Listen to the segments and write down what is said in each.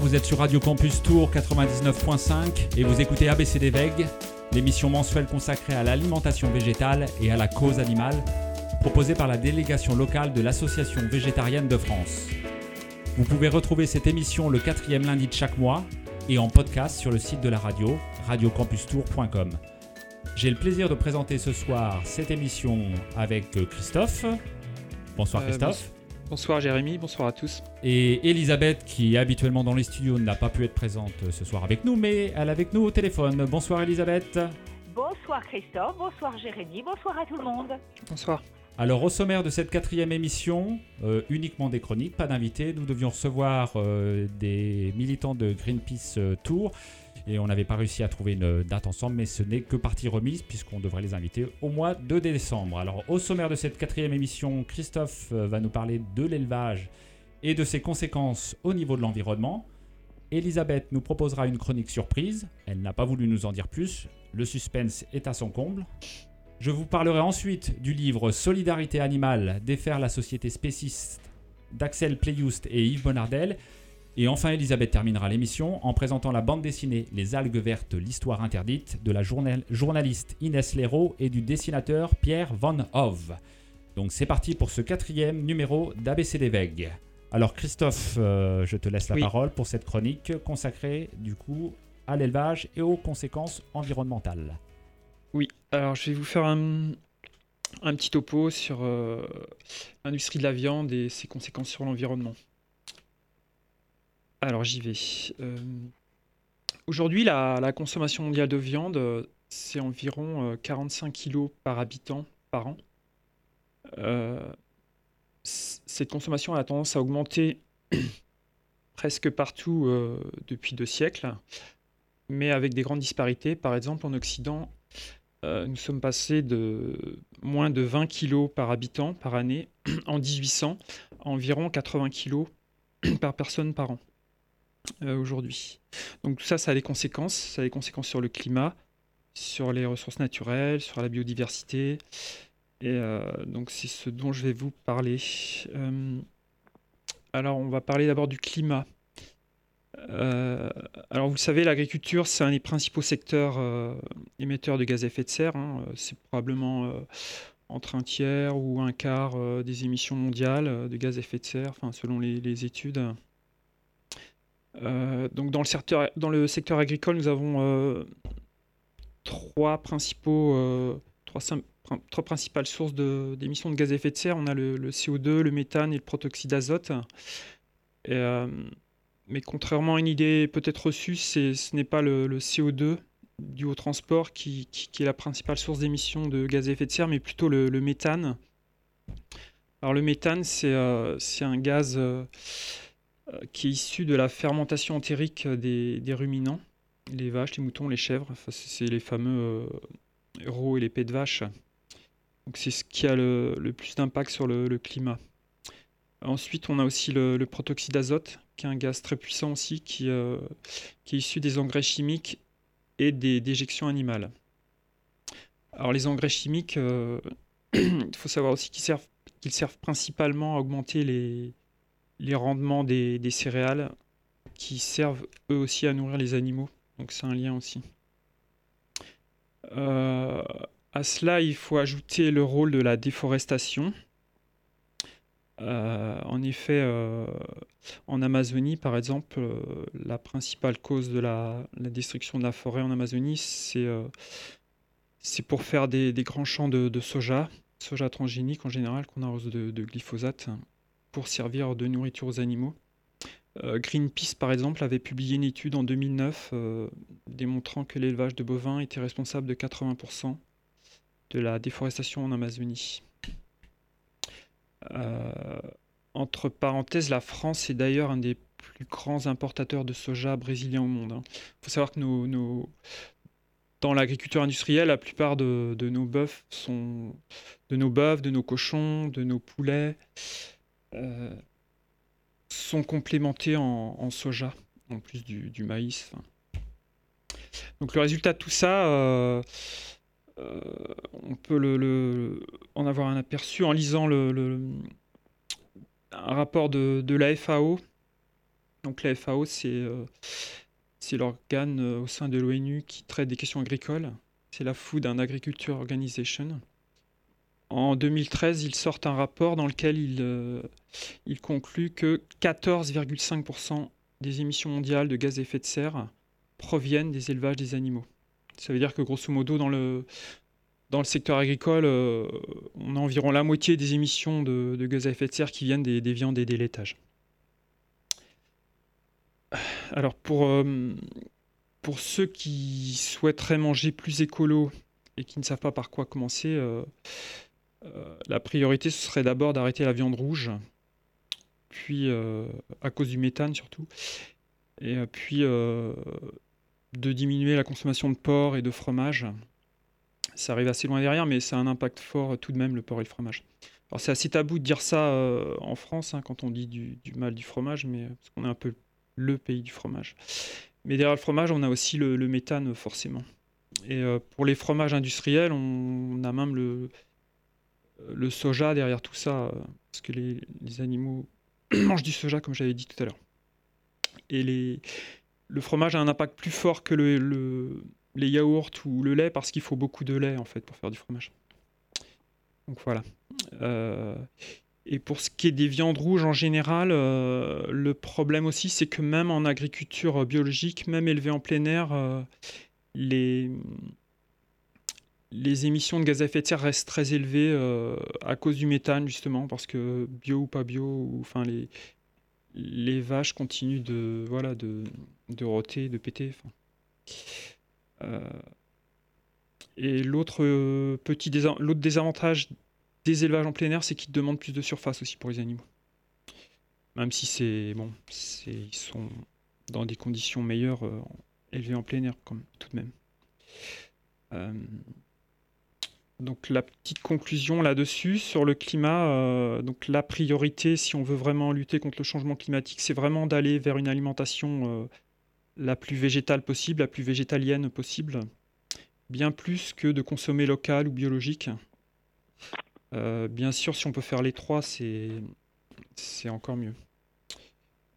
vous êtes sur Radio Campus Tour 99.5 et vous écoutez ABCD VEG, l'émission mensuelle consacrée à l'alimentation végétale et à la cause animale, proposée par la délégation locale de l'Association végétarienne de France. Vous pouvez retrouver cette émission le quatrième lundi de chaque mois et en podcast sur le site de la radio, radiocampustour.com. J'ai le plaisir de présenter ce soir cette émission avec Christophe. Bonsoir Euh, Christophe. Bonsoir Jérémy, bonsoir à tous. Et Elisabeth, qui est habituellement dans les studios, n'a pas pu être présente ce soir avec nous, mais elle est avec nous au téléphone. Bonsoir Elisabeth. Bonsoir Christophe, bonsoir Jérémy, bonsoir à tout le monde. Bonsoir. Alors au sommaire de cette quatrième émission, euh, uniquement des chroniques, pas d'invités. Nous devions recevoir euh, des militants de Greenpeace euh, Tour et on n'avait pas réussi à trouver une date ensemble, mais ce n'est que partie remise puisqu'on devrait les inviter au mois de décembre. Alors au sommaire de cette quatrième émission, Christophe euh, va nous parler de l'élevage et de ses conséquences au niveau de l'environnement. Elisabeth nous proposera une chronique surprise. Elle n'a pas voulu nous en dire plus. Le suspense est à son comble. Je vous parlerai ensuite du livre Solidarité animale, défaire la société spéciste d'Axel Playust et Yves Bonardel. Et enfin, Elisabeth terminera l'émission en présentant la bande dessinée Les algues vertes, l'histoire interdite de la journal- journaliste Inès Leroux et du dessinateur Pierre Van Hove. Donc c'est parti pour ce quatrième numéro d'ABCD VEG. Alors Christophe, euh, je te laisse la Oui. parole pour cette chronique consacrée du coup à l'élevage et aux conséquences environnementales. Oui, alors je vais vous faire un, un petit topo sur euh, l'industrie de la viande et ses conséquences sur l'environnement. Alors j'y vais. Euh, Aujourd'hui, la, la consommation mondiale de viande, c'est environ euh, 45 kilos par habitant par an. Cette consommation a tendance à augmenter presque partout euh, depuis deux siècles, mais avec des grandes disparités. Par exemple, en Occident, euh, nous sommes passés de moins de 20 kilos par habitant par année en 1800 à environ 80 kilos par personne par an euh, aujourd'hui. Donc tout ça, ça a des conséquences. Ça a des conséquences sur le climat, sur les ressources naturelles, sur la biodiversité. Et euh, donc c'est ce dont je vais vous parler. Euh, alors on va parler d'abord du climat. Euh, alors vous le savez, l'agriculture, c'est un des principaux secteurs émetteurs de gaz à effet de serre. hein. C'est probablement entre un tiers ou un quart des émissions mondiales de gaz à effet de serre, selon les, études. Donc dans le, secteur, agricole, nous avons trois principaux, trois principales sources d'émissions de, gaz à effet de serre. On a le, le CO2, le méthane et le protoxyde d'azote. Euh, mais contrairement à une idée peut-être reçue, ce n'est pas le, le CO2 dû au transport qui, est la principale source d'émissions de gaz à effet de serre, mais plutôt le, méthane. Alors le méthane, c'est euh, un gaz euh, qui est issu de la fermentation entérique des, ruminants, les vaches, les moutons, les chèvres. Enfin, c'est les fameux héros et les pets de vache. Donc c'est ce qui a le, plus d'impact sur le, climat. Ensuite, on a aussi le, protoxyde d'azote, qui est un gaz très puissant aussi, qui, euh, qui est issu des engrais chimiques et des déjections animales. Alors les engrais chimiques, euh, il faut savoir aussi qu'ils servent, principalement à augmenter les, rendements des, des céréales, qui servent eux aussi à nourrir les animaux. Donc c'est un lien aussi. Euh, à cela, il faut ajouter le rôle de la déforestation. Euh, en effet, euh, en Amazonie, par exemple, euh, la principale cause de la, destruction de la forêt en Amazonie, c'est pour faire des, grands champs de, soja, soja transgénique en général, qu'on arrose de, de glyphosate, pour servir de nourriture aux animaux. Greenpeace, par exemple, avait publié une étude en 2009 euh, démontrant que l'élevage de bovins était responsable de 80% de la déforestation en Amazonie. Euh, entre parenthèses, la France est d'ailleurs un des plus grands importateurs de soja brésilien au monde. Il faut savoir que dans l'agriculture industrielle, la plupart de, nos bœufs de nos bœufs, de nos cochons, de nos poulets euh, sont complémentés en, soja, en plus du, maïs. Donc le résultat de tout ça, euh, euh, on peut le, en avoir un aperçu en lisant le, un rapport de, la FAO Donc la FAO, c'est l'organe au sein de l'ONU qui traite des questions agricoles. C'est la Food and Agriculture Organization. En 2013, ils sortent un rapport dans lequel ils, il conclut que 14,5% des émissions mondiales de gaz à effet de serre proviennent des élevages des animaux. Ça veut dire que grosso modo, dans le, dans le secteur agricole, euh, on a environ la moitié des émissions de, gaz à effet de serre qui viennent des, viandes et des laitages. Alors pour, euh, pour ceux qui souhaiteraient manger plus écolo et qui ne savent pas par quoi commencer, euh, la priorité ce serait d'abord d'arrêter la viande rouge, puis à cause du méthane surtout, et puis de diminuer la consommation de porc et de fromage ça arrive assez loin derrière, mais ça a un impact fort tout de même, le porc et le fromage. Alors c'est assez tabou de dire ça euh, en France, hein, quand on dit du, mal du fromage, mais parce qu'on est un peu le pays du fromage. Mais derrière le fromage, on a aussi le, méthane, forcément. Et euh, pour les fromages industriels, on, a même le, soja derrière tout ça, euh, parce que les, les animaux mangent du soja, comme j'avais dit tout à l'heure. Et les, le fromage a un impact plus fort que le, les yaourts ou le lait parce qu'il faut beaucoup de lait en fait pour faire du fromage. Donc voilà. Euh, et pour ce qui est des viandes rouges en général, euh, le problème aussi c'est que même en agriculture biologique, même élevée en plein air, euh, les, les émissions de gaz à effet de serre restent très élevées à cause du méthane justement parce que bio ou pas bio, enfin les, les vaches continuent de voilà de, de roter, de péter. Euh, et l'autre euh, petit l'autre désavantage des élevages en plein air, c'est qu'ils demandent plus de surface aussi pour les animaux. Même si c'est bon, ils sont dans des conditions meilleures euh, élevés en plein air, tout de même. Donc la petite conclusion là-dessus sur le climat. donc la priorité, si on veut vraiment lutter contre le changement climatique, c'est vraiment d'aller vers une alimentation la plus végétale possible, la plus végétalienne possible, bien plus que de consommer local ou biologique. Euh, bien sûr, si on peut faire les trois, c'est, encore mieux.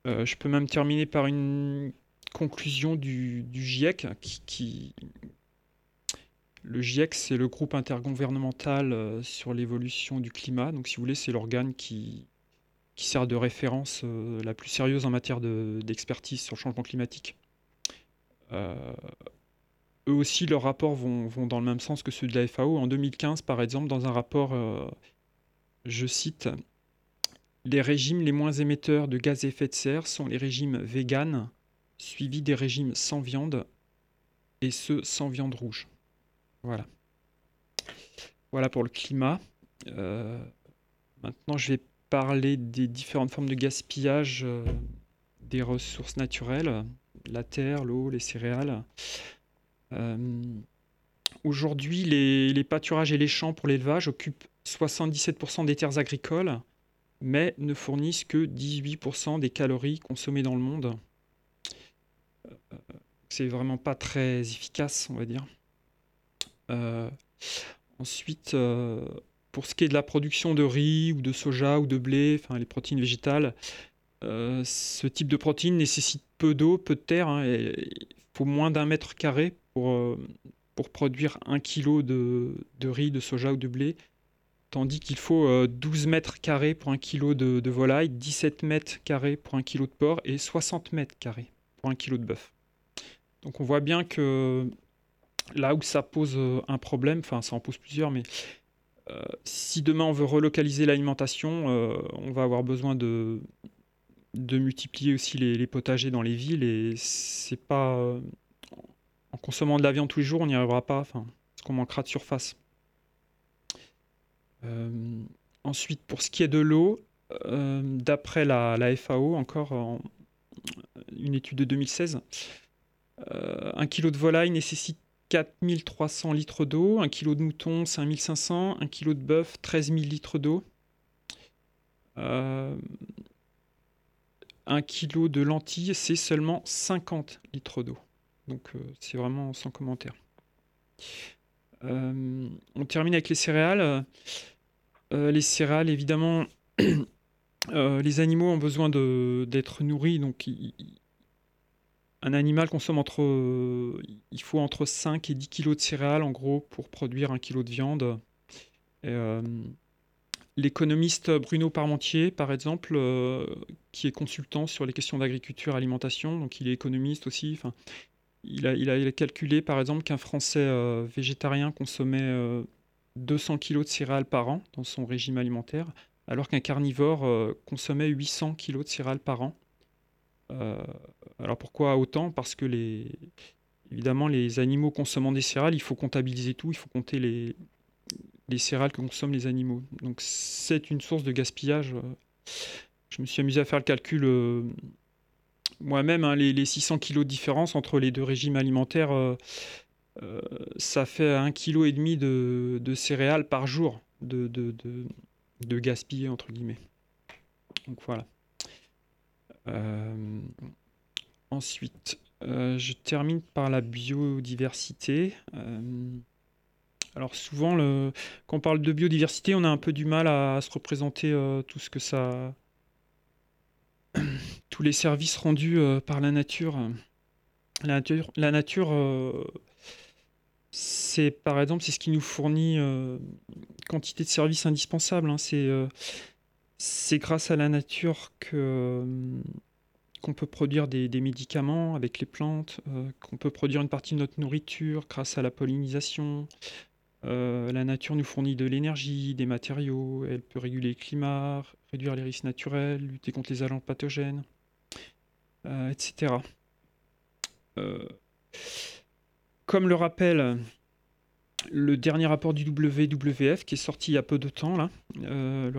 Euh, je peux même terminer par une conclusion du, GIEC. Qui, Le GIEC, c'est le groupe intergouvernemental euh, sur l'évolution du climat. Donc, si vous voulez, c'est l'organe qui, qui sert de référence la plus sérieuse en matière d'expertise sur le changement climatique. Euh, eux aussi, leurs rapports vont, dans le même sens que ceux de la FAO. En 2015, par exemple, dans un rapport, euh, je cite, Les régimes les moins émetteurs de gaz à effet de serre sont les régimes véganes, suivis des régimes sans viande, et ceux sans viande rouge. Voilà. Pour le climat. Euh, maintenant, je vais parler des différentes formes de gaspillage des ressources naturelles la terre, l'eau, les céréales. Euh, aujourd'hui, les, pâturages et les champs pour l'élevage occupent 77% des terres agricoles, mais ne fournissent que 18% des calories consommées dans le monde. Euh, c'est vraiment pas très efficace, on va dire. Euh, ensuite, pour ce qui est de la production de riz ou de soja ou de blé, enfin les protéines végétales, euh, ce type de protéine nécessite peu d'eau, peu de terre. Hein, il faut moins d'un mètre carré pour, euh, pour produire un kilo de, de, riz, de soja ou de blé. Tandis qu'il faut 12 euh, mètres carrés pour un kilo de, de, volaille, 17 mètres carrés pour un kilo de porc et 60 mètres carrés pour un kilo de bœuf. Donc on voit bien que là où ça pose un problème, enfin ça en pose plusieurs, mais si demain on veut relocaliser l'alimentation, on va avoir besoin de, de multiplier aussi les, potagers dans les villes et c'est pas en consommant de la viande tous les jours on n'y arrivera pas enfin parce qu'on manquera de surface. Euh, ensuite pour ce qui est de l'eau euh, d'après la, FAO encore en, une étude de 2016 euh, un kilo de volaille nécessite 4300 litres d'eau, un kilo de mouton 5500, un kilo de bœuf 13 000 litres d'eau. Un kilo de lentilles, c'est seulement 50 litres d'eau. Donc euh, c'est vraiment sans commentaire. Euh, on termine avec les céréales. Euh, les céréales, évidemment, les animaux ont besoin d'être nourris, donc un animal consomme entre. il faut entre 5 et 10 kg de céréales en gros pour produire un kilo de viande. L'économiste Bruno Parmentier, par exemple, qui est consultant sur les questions d'agriculture et alimentation, donc il est économiste aussi. Il a, il, a, calculé, par exemple, qu'un Français végétarien consommait 200 kg de céréales par an dans son régime alimentaire, alors qu'un carnivore euh, consommait 800 kg de céréales par an. Euh, alors pourquoi autant? Parce que les, évidemment, les animaux consommant des céréales, il faut comptabiliser tout, il faut compter les, les céréales que consomment les animaux. Donc c'est une source de gaspillage. Je me suis amusé à faire le calcul euh, moi-même, hein, les, 600 kg de différence entre les deux régimes alimentaires. Euh, ça fait un kilo et demi de, céréales par jour de, de, de, gaspiller entre guillemets. Donc voilà. Euh, ensuite, euh, je termine par la biodiversité. alors souvent, quand on parle de biodiversité, on a un peu du mal à, se représenter tout ce que ça, tous les services rendus par la nature. La nature, la nature c'est par exemple c'est ce qui nous fournit euh, quantité de services indispensables. Hein. Euh, c'est grâce à la nature que euh, qu'on peut produire des, médicaments avec les plantes, qu'on peut produire une partie de notre nourriture grâce à la pollinisation. la nature nous fournit de l'énergie, des matériaux, elle peut réguler le climat, réduire les risques naturels, lutter contre les agents pathogènes, etc. Comme le rappelle le dernier rapport du WWF qui est sorti il y a peu de temps, là, euh,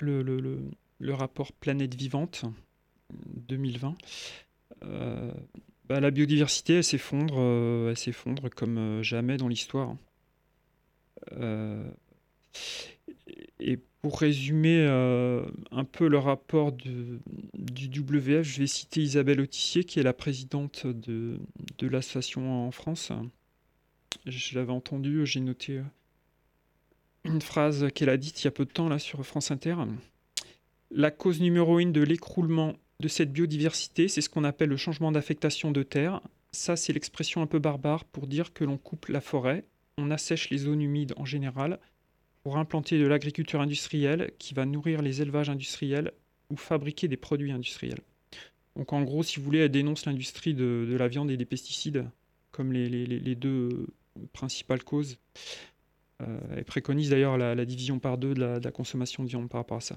le, rapport, Planète Vivante 2020, euh, bah, la biodiversité elle s'effondre, euh, comme jamais dans l'histoire. et pour résumer un peu le rapport du WWF, je vais citer Isabelle Autissier, qui est la présidente de, de l'association en France, je l'avais entendu, j'ai noté euh, une phrase qu'elle a dite il y a peu de temps là sur France Inter. La cause numéro une de l'écroulement de cette biodiversité, c'est ce qu'on appelle le changement d'affectation de terre. Ça, c'est l'expression un peu barbare pour dire que l'on coupe la forêt, on assèche les zones humides en général pour implanter de l'agriculture industrielle qui va nourrir les élevages industriels ou fabriquer des produits industriels. Donc en gros, si vous voulez, elle dénonce l'industrie de, la viande et des pesticides comme les deux principale cause. Euh, elle préconise d'ailleurs la, division par deux de la, consommation de viande par rapport à ça.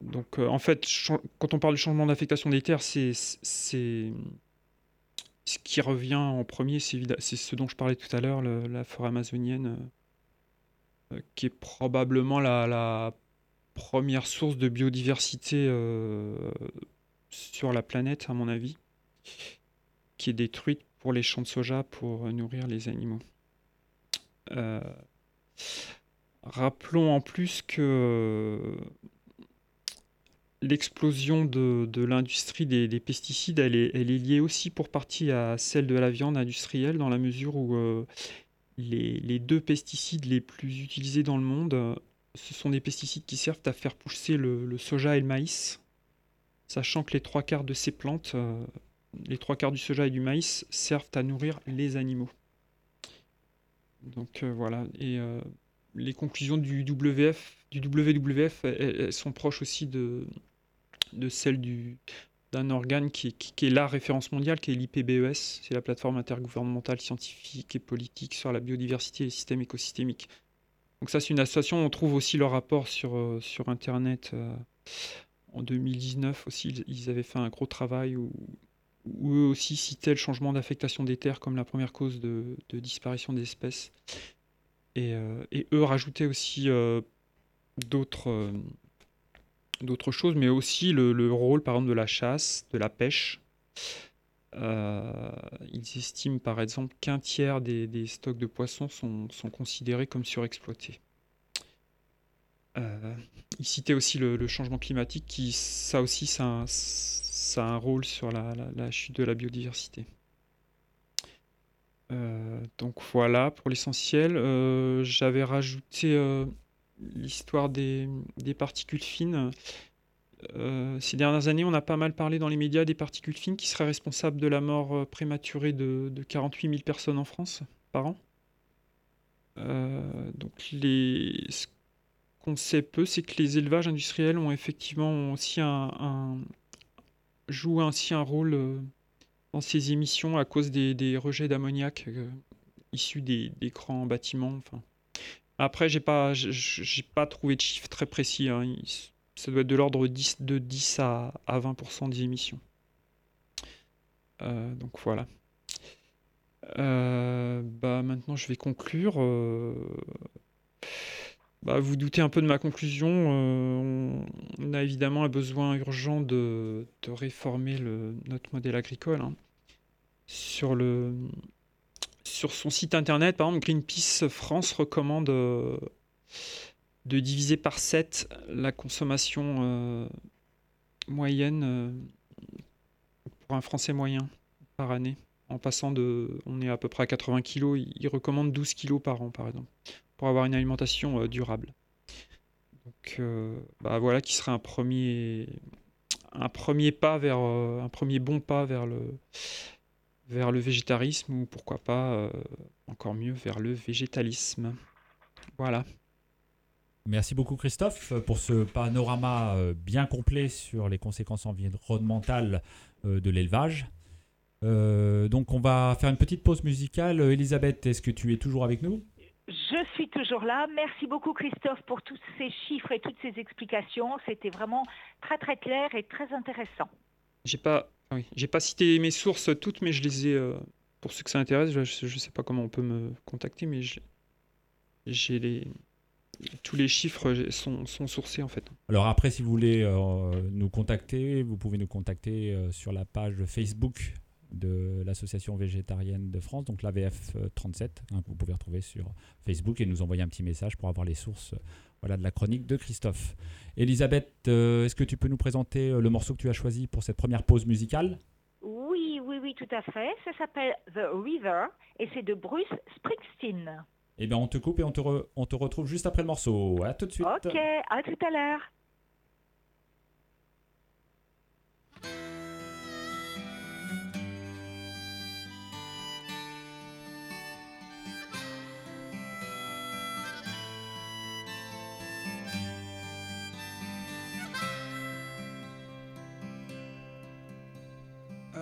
Donc euh, en fait, quand on parle du changement d'affectation des terres, c'est ce qui revient en premier, c'est ce dont je parlais tout à l'heure, la forêt amazonienne, euh, qui est probablement la, première source de biodiversité sur la planète, à mon avis, qui est détruite pour les champs de soja pour nourrir les animaux. Euh, rappelons en plus que l'explosion de, l'industrie des, pesticides, elle est, liée aussi pour partie à celle de la viande industrielle, dans la mesure où euh, les, deux pesticides les plus utilisés dans le monde, ce sont des pesticides qui servent à faire pousser le, soja et le maïs, sachant que les trois quarts de ces plantes euh, les trois quarts du soja et du maïs servent à nourrir les animaux. Donc euh, voilà, et euh, les conclusions du WF, du WWF, sont proches aussi de, celles du, d'un organe qui, est la référence mondiale, qui est l'IPBES, c'est la plateforme intergouvernementale scientifique et politique sur la biodiversité et les systèmes écosystémiques. Donc ça, c'est une association, on trouve aussi leur rapport sur, euh, sur Internet. en 2019 aussi, ils avaient fait un gros travail où où eux aussi citaient le changement d'affectation des terres comme la première cause de, disparition des espèces. Et, euh, eux rajoutaient aussi euh, euh, d'autres choses, mais aussi le, rôle, par exemple, de la chasse, de la pêche. ils estiment, par exemple, qu'un tiers des, stocks de poissons sont, considérés comme surexploités. ils citaient aussi le, changement climatique, qui, ça aussi, ça, ça a un rôle sur la, chute de la biodiversité. Euh, donc voilà pour l'essentiel. Euh, j'avais rajouté euh, l'histoire des, particules fines. Ces dernières années, on a pas mal parlé dans les médias des particules fines qui seraient responsables de la mort prématurée de, de 48 000 personnes en France par an. donc ce qu'on sait peu, c'est que les élevages industriels ont effectivement aussi un, jouent ainsi un rôle dans ces émissions à cause des, rejets d'ammoniac issus des, des, grands bâtiments. Enfin, après, j'ai pas, j'ai pas trouvé de chiffres très précis. Hein. Ça doit être de l'ordre de 10, de 10 à, à 20% des émissions. Euh, donc voilà. Euh, bah maintenant, je vais conclure. Euh, bah, vous doutez un peu de ma conclusion. on, a évidemment un besoin urgent de, réformer notre modèle agricole. Hein. Sur le, sur son site internet, par exemple, Greenpeace France recommande euh, de diviser par 7 la consommation euh, moyenne euh, pour un Français moyen par année. En passant de. On est à peu près à 80 kg, il, recommande 12 kg par an, par exemple, pour avoir une alimentation durable. Donc bah voilà qui serait un premier, un premier pas vers. un premier bon pas vers le vers le végétarisme ou pourquoi pas, euh, encore mieux, vers le végétalisme. Voilà. Merci beaucoup Christophe pour ce panorama euh, bien complet sur les conséquences environnementales euh, de l'élevage. donc on va faire une petite pause musicale. Elisabeth, est-ce que tu es toujours avec nous? Je suis toujours là. Merci beaucoup Christophe pour tous ces chiffres et toutes ces explications. C'était vraiment très très clair et très intéressant. J'ai pas ah oui, j'ai pas cité mes sources toutes, mais je les ai. Euh, pour ceux que ça intéresse, je, ne sais pas comment on peut me contacter, mais j'ai les. Tous les chiffres sont, sont, sourcés en fait. Alors après, si vous voulez euh, nous contacter, vous pouvez nous contacter euh, sur la page Facebook de l'Association végétarienne de France, donc l'AVF 37, hein, que vous pouvez retrouver sur Facebook et nous envoyer un petit message pour avoir les sources voilà, de la chronique de Christophe. Elisabeth, euh, est-ce que tu peux nous présenter euh, le morceau que tu as choisi pour cette première pause musicale? Oui, oui, oui, tout à fait. Ça s'appelle The River et c'est de Bruce Springsteen. Eh bien, on te coupe et on te, on te retrouve juste après le morceau. À tout de suite. Ok, à tout à l'heure.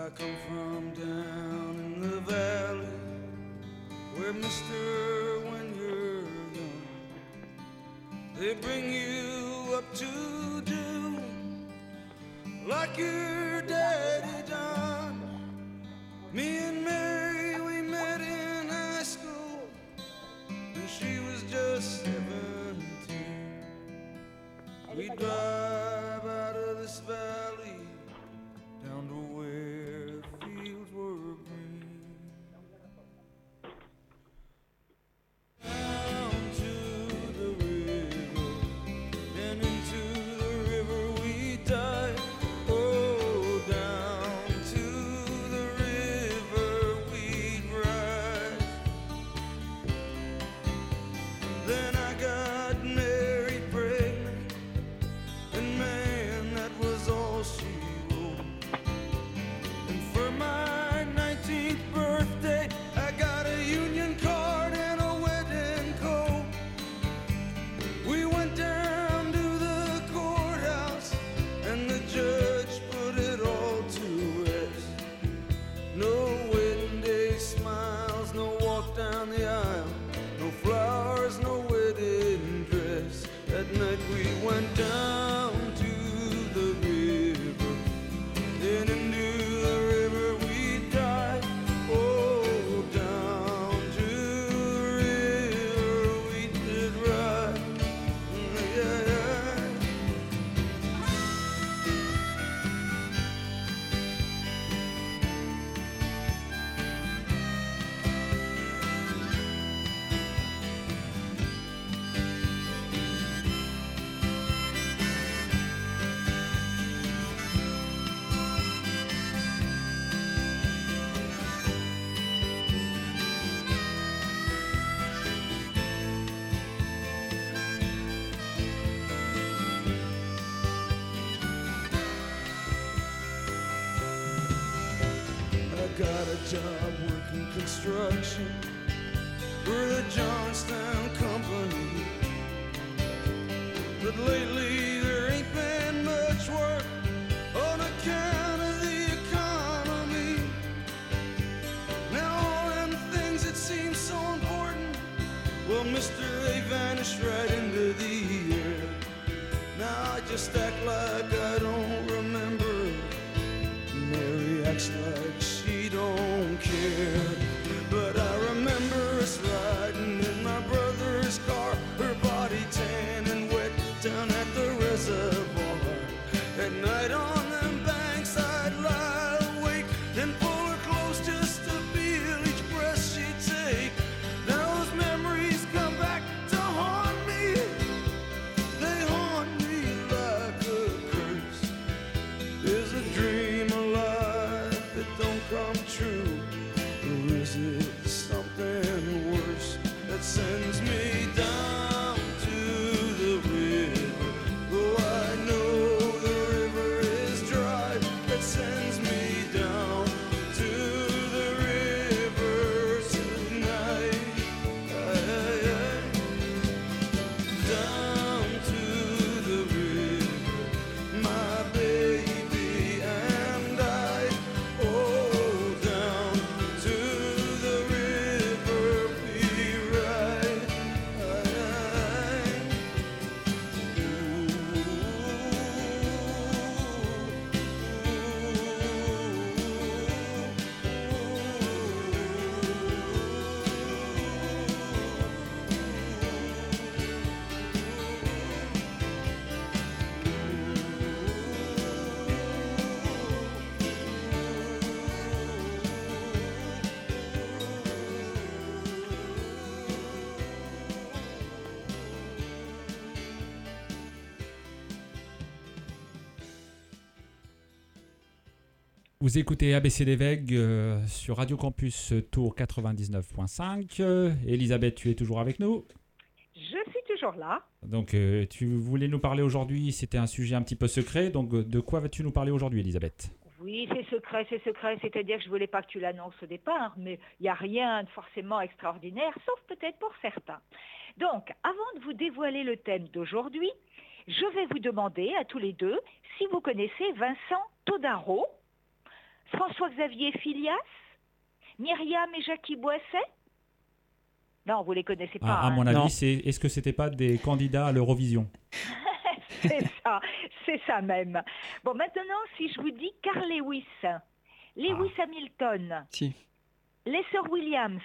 I come from down in the valley where, mister, when you're young, they bring you up to do like your daddy done. Me and Mary, we met in high school when she was just 17. We drive job working construction for the Johnstown Company. But lately there ain't been much work on account of the economy. Now all them things that seem so important, well, mister, they vanished right into the air. Now I just act like I don't don't Vous écoutez ABC des Veig euh, sur Radio Campus Tour 99.5. Euh, Elisabeth, tu es toujours avec nous. Je suis toujours là. Donc, euh, tu voulais nous parler aujourd'hui, c'était un sujet un petit peu secret. Donc, euh, de quoi vas-tu nous parler aujourd'hui, Elisabeth? Oui, c'est secret, c'est secret. C'est-à-dire que je voulais pas que tu l'annonces au départ, mais il n'y a rien de forcément extraordinaire, sauf peut-être pour certains. Donc, avant de vous dévoiler le thème d'aujourd'hui, je vais vous demander à tous les deux si vous connaissez Vincent Todaro, François-Xavier Filias, Myriam et Jackie Boisset? Non, vous les connaissez pas. Ah, À hein. mon Non. avis, c'est est-ce que c'était pas des candidats à l'Eurovision? C'est ça, c'est ça même. Bon, maintenant, si je vous dis Carl Lewis, Lewis Ah. Hamilton, Si. Lester Williams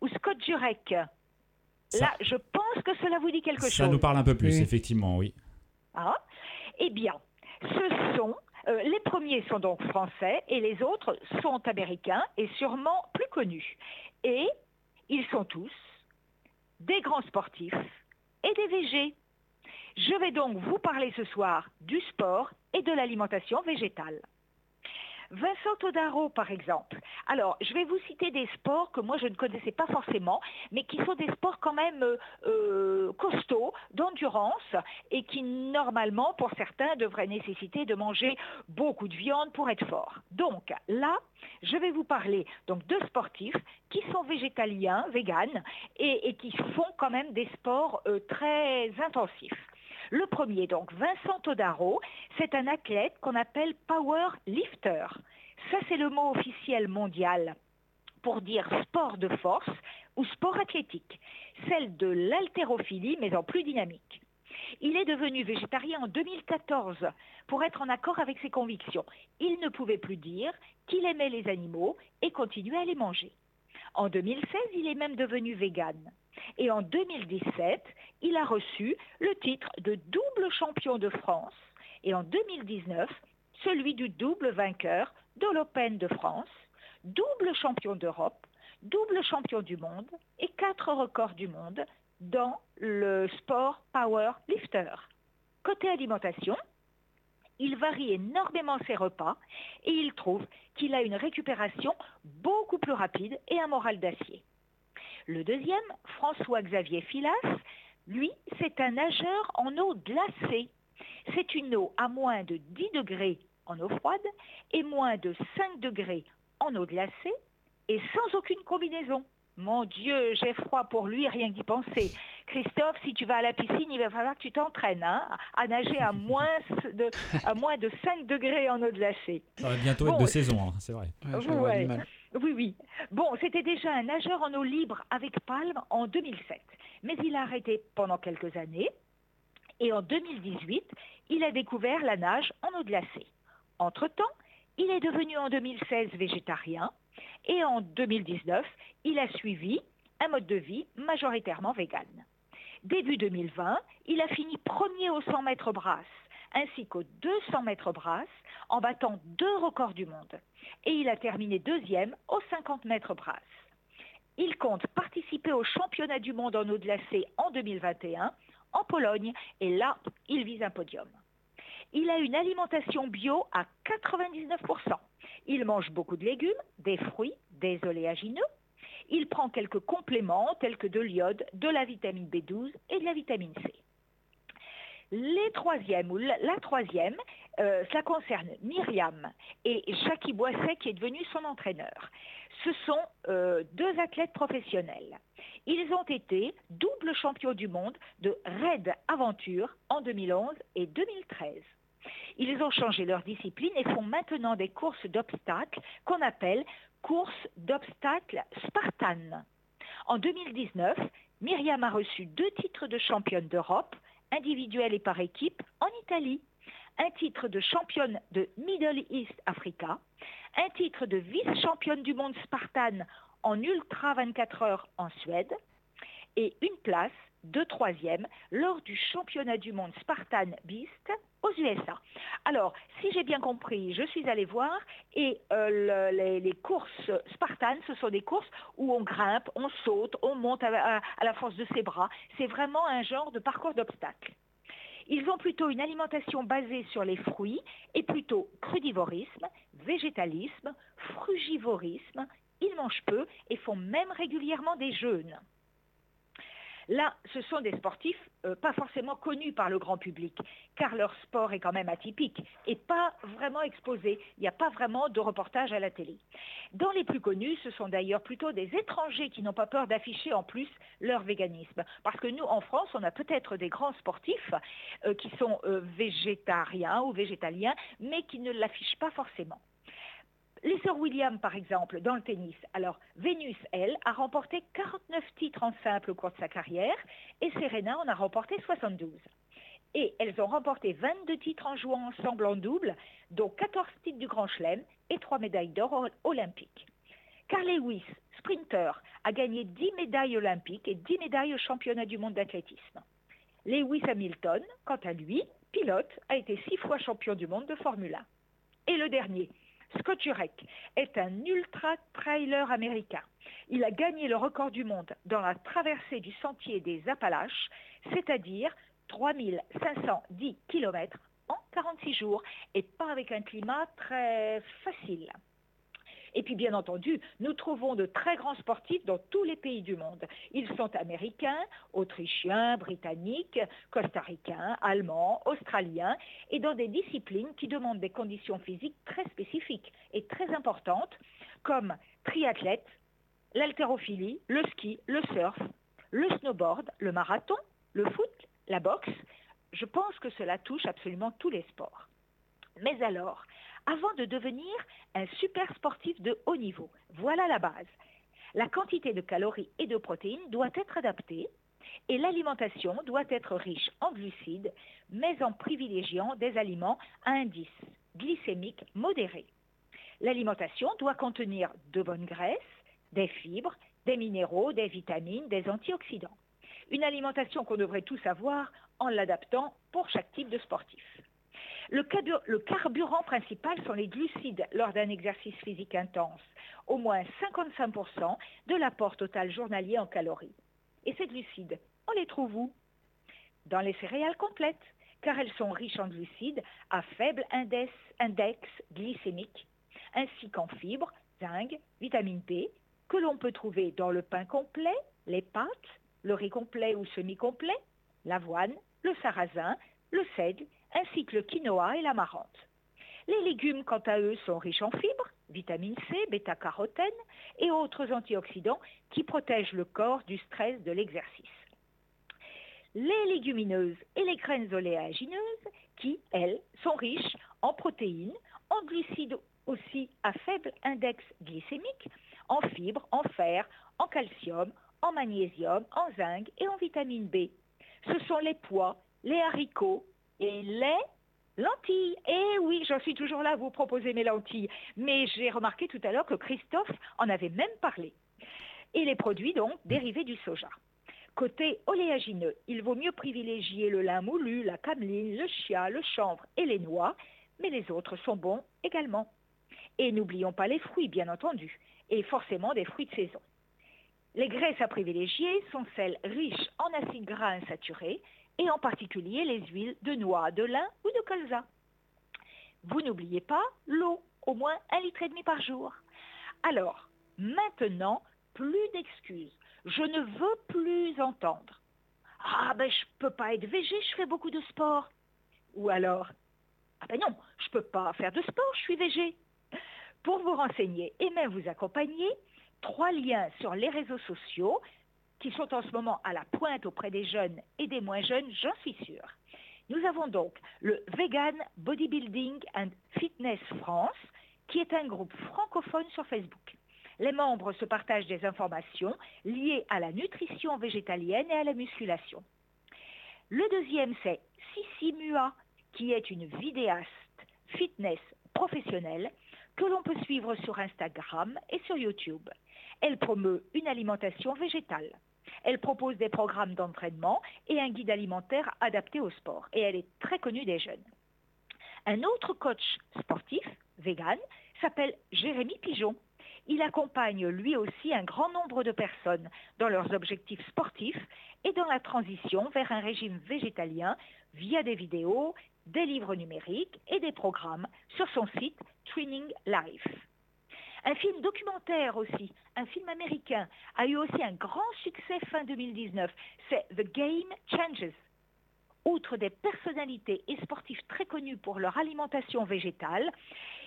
ou Scott Jurek, Ça- là, je pense que cela vous dit quelque Ça chose. nous parle un peu plus, Oui. effectivement, oui. Hein eh bien, ce sont euh, les premiers sont donc français et les autres sont américains et sûrement plus connus. Et ils sont tous des grands sportifs et des VG. Je vais donc vous parler ce soir du sport et de l'alimentation végétale. Vincent Todaro, par exemple. Alors, je vais vous citer des sports que moi je ne connaissais pas forcément, mais qui sont des sports quand même euh, euh, costauds, d'endurance, et qui normalement, pour certains, devraient nécessiter de manger beaucoup de viande pour être fort. Donc là, je vais vous parler de sportifs qui sont végétaliens, véganes, et, et qui font quand même des sports euh, très intensifs. Le premier, donc Vincent Todaro, c'est un athlète qu'on appelle power lifter. Ça, c'est le mot officiel mondial pour dire sport de force ou sport athlétique, celle de l'haltérophilie mais en plus dynamique. Il est devenu végétarien en 2014 pour être en accord avec ses convictions. Il ne pouvait plus dire qu'il aimait les animaux et continuait à les manger. En 2016, il est même devenu vegan. Et en 2017, il a reçu le titre de double champion de France et en 2019, celui du double vainqueur de l'Open de France, double champion d'Europe, double champion du monde et quatre records du monde dans le sport power lifter. Côté alimentation, il varie énormément ses repas et il trouve qu'il a une récupération beaucoup plus rapide et un moral d'acier. Le deuxième, François-Xavier Filas, lui, c'est un nageur en eau glacée. C'est une eau à moins de 10 degrés en eau froide et moins de 5 degrés en eau glacée et sans aucune combinaison. Mon Dieu, j'ai froid pour lui, rien qu'y penser. Christophe, si tu vas à la piscine, il va falloir que tu t'entraînes hein, à nager à moins, de, à moins de 5 degrés en eau glacée. Ça va bientôt être de saison, hein, c'est vrai. Ouais, Oui, oui. Bon, c'était déjà un nageur en eau libre avec palme en 2007. Mais il a arrêté pendant quelques années. Et en 2018, il a découvert la nage en eau glacée. Entre-temps, il est devenu en 2016 végétarien. Et en 2019, il a suivi un mode de vie majoritairement vegan. Début 2020, il a fini premier aux 100 mètres brasse ainsi qu'aux 200 mètres brasse en battant deux records du monde et il a terminé deuxième aux 50 mètres brasse. Il compte participer au championnat du monde en eau glacée en 2021 en Pologne et là, il vise un podium. Il a une alimentation bio à 99%. Il mange beaucoup de légumes, des fruits, des oléagineux. Il prend quelques compléments tels que de l'iode, de la vitamine B12 et de la vitamine C. Les troisièmes, ou la, troisième, euh, cela concerne Myriam et Jackie Boisset qui est devenu son entraîneur. Ce sont euh, deux athlètes professionnels. Ils ont été double champions du monde de raid aventure en 2011 et 2013. Ils ont changé leur discipline et font maintenant des courses d'obstacles qu'on appelle courses d'obstacles Spartan. En 2019, Myriam a reçu deux titres de championne d'Europe, individuelle et par équipe, en Italie. Un titre de championne de Middle East Africa, un titre de vice-championne du monde Spartan en ultra 24 heures en Suède et une place de troisième lors du championnat du monde Spartan Beast aux USA. Alors, si j'ai bien compris, je suis allée voir et euh, le- les, courses Spartan, ce sont des courses où on grimpe, on saute, on monte à, à- à la force de ses bras. C'est vraiment un genre de parcours d'obstacles. Ils ont plutôt une alimentation basée sur les fruits et plutôt crudivorisme, végétalisme, frugivorisme. Ils mangent peu et font même régulièrement des jeûnes. Là, ce sont des sportifs euh, pas forcément connus par le grand public, car leur sport est quand même atypique et pas vraiment exposé. Il n'y a pas vraiment de reportage à la télé. Dans les plus connus, ce sont d'ailleurs plutôt des étrangers qui n'ont pas peur d'afficher en plus leur véganisme. Parce que nous, en France, on a peut-être des grands sportifs euh, qui sont euh, végétariens ou végétaliens, mais qui ne l'affichent pas forcément. Les sœurs Williams, par exemple, dans le tennis. Alors, Vénus, elle, a remporté 49 titres en simple au cours de sa carrière et Serena en a remporté 72. Et elles ont remporté 22 titres en jouant ensemble en double, dont 14 titres du Grand Chelem et 3 médailles d'or olympiques. Carl Lewis, sprinter, a gagné 10 médailles olympiques et 10 médailles au championnat du monde d'athlétisme. Lewis Hamilton, quant à lui, pilote, a été six fois champion du monde de Formule 1. Et le dernier, Scott Jurek, est un ultra-trailer américain. Il a gagné le record du monde dans la traversée du sentier des Appalaches, c'est-à-dire 3510 km en 46 jours, et pas avec un climat très facile. Et puis bien entendu, nous trouvons de très grands sportifs dans tous les pays du monde. Ils sont américains, autrichiens, britanniques, costaricains, allemands, australiens, et dans des disciplines qui demandent des conditions physiques très spécifiques et très importantes, comme triathlète, l'haltérophilie, le ski, le surf, le snowboard, le marathon, le foot, la boxe. Je pense que cela touche absolument tous les sports. Mais alors, avant de devenir un super sportif de haut niveau, voilà la base. La quantité de calories et de protéines doit être adaptée et l'alimentation doit être riche en glucides, mais en privilégiant des aliments à indice glycémique modéré. L'alimentation doit contenir de bonnes graisses, des fibres, des minéraux, des vitamines, des antioxydants. Une alimentation qu'on devrait tous avoir en l'adaptant pour chaque type de sportif. Le, carbu- le carburant principal sont les glucides lors d'un exercice physique intense, au moins 55% de l'apport total journalier en calories. Et ces glucides, on les trouve où? Dans les céréales complètes, car elles sont riches en glucides à faible index, index glycémique, ainsi qu'en fibres, zinc, vitamine B, que l'on peut trouver dans le pain complet, les pâtes, le riz complet ou semi-complet, l'avoine, le sarrasin, le seigle, ainsi que le quinoa et l'amarante. Les légumes, quant à eux, sont riches en fibres, vitamine C, bêta-carotène et autres antioxydants qui protègent le corps du stress de l'exercice. Les légumineuses et les graines oléagineuses qui, elles, sont riches en protéines, en glucides aussi à faible index glycémique, en fibres, en fer, en calcium, en magnésium, en zinc et en vitamine B. Ce sont les pois, les haricots et les lentilles. Eh oui, j'en suis toujours là à vous proposer mes lentilles. Mais j'ai remarqué tout à l'heure que Christophe en avait même parlé. Et les produits donc dérivés du soja. Côté oléagineux, il vaut mieux privilégier le lin moulu, la cameline, le chia, le chanvre et les noix, mais les autres sont bons également. Et n'oublions pas les fruits, bien entendu, et forcément des fruits de saison. Les graisses à privilégier sont celles riches en acides gras insaturés et en particulier les huiles de noix, de lin ou de colza. Vous n'oubliez pas l'eau, au moins un litre et demi par jour. Alors, maintenant, plus d'excuses. Je ne veux plus entendre. Ah ben je peux pas être végé, je fais beaucoup de sport. Ou alors, ah ben non, je peux pas faire de sport, je suis végé. Pour vous renseigner et même vous accompagner, trois liens sur les réseaux sociaux qui sont en ce moment à la pointe auprès des jeunes et des moins jeunes, j'en suis sûre. Nous avons donc le Vegan Bodybuilding and Fitness France, qui est un groupe francophone sur Facebook. Les membres se partagent des informations liées à la nutrition végétalienne et à la musculation. Le deuxième, c'est Sissi Mua, qui est une vidéaste fitness professionnelle que l'on peut suivre sur Instagram et sur YouTube. Elle promeut une alimentation végétale. Elle propose des programmes d'entraînement et un guide alimentaire adapté au sport. Et elle est très connue des jeunes. Un autre coach sportif, vegan, s'appelle Jérémy Pigeon. Il accompagne lui aussi un grand nombre de personnes dans leurs objectifs sportifs et dans la transition vers un régime végétalien via des vidéos, des livres numériques et des programmes sur son site Training Life. Un film documentaire aussi, un film américain, a eu aussi un grand succès fin 2019. C'est The Game Changes. Outre des personnalités et sportifs très connus pour leur alimentation végétale,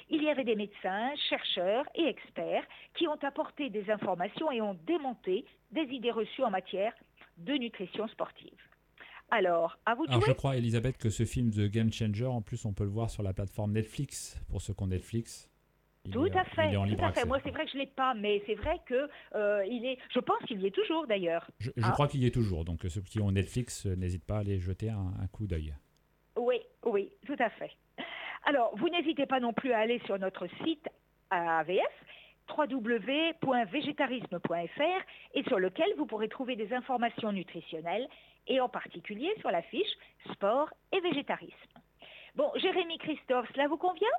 il y avait des médecins, chercheurs et experts qui ont apporté des informations et ont démonté des idées reçues en matière de nutrition sportive. Alors, à vous de Alors je crois, Elisabeth, que ce film The Game Changer, en plus, on peut le voir sur la plateforme Netflix, pour ceux qui ont Netflix. Tout à fait, tout à fait. Moi, c'est vrai que je l'ai pas, mais c'est vrai que euh, il est. Je pense qu'il y est toujours d'ailleurs. Je, je Ah. crois qu'il y est toujours, donc ceux qui ont Netflix, euh, n'hésitent pas à aller jeter un, un coup d'œil. Oui, oui, tout à fait. Alors, vous n'hésitez pas non plus à aller sur notre site AVF www.végétarisme.fr et sur lequel vous pourrez trouver des informations nutritionnelles et en particulier sur la fiche sport et végétarisme. Bon, Jérémy Christophe, cela vous convient?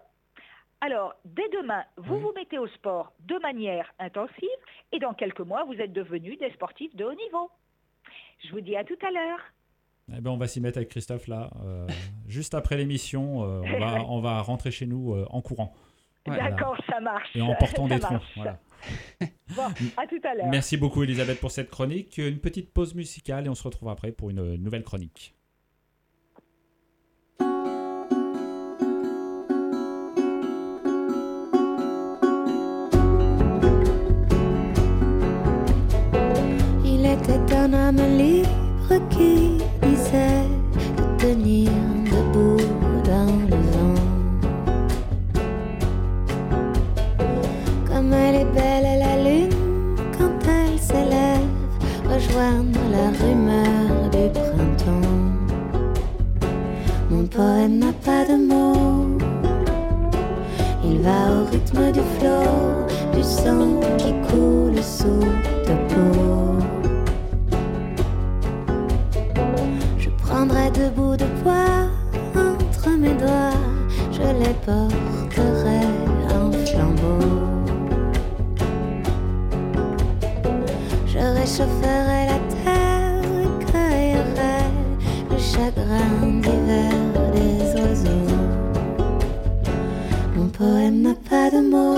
Alors, dès demain, vous Oui. vous mettez au sport de manière intensive et dans quelques mois, vous êtes devenus des sportifs de haut niveau. Je vous dis à tout à l'heure. Eh ben, on va s'y mettre avec Christophe là. euh, juste après l'émission, euh, on, va, on va rentrer chez nous euh, en courant Ouais. D'accord, ça marche. et en portant Ça des troncs. marche. Voilà. Bon, à tout à l'heure. Merci beaucoup Elisabeth pour cette chronique. Une petite pause musicale et on se retrouve après pour une nouvelle chronique. Il était un homme libre qui disait de tenir debout dans le vent. Comme elle est belle la lune quand elle s'élève, rejoindre la rumeur du printemps. Mon poème n'a pas de mots, il va au rythme du flot, du sang qui coule sous ta peau. Deux bouts de bois entre mes doigts, je les porterai en flambeau. Je réchaufferai la terre et cueillerai le chagrin d'hiver des oiseaux. Mon poème n'a pas de mots.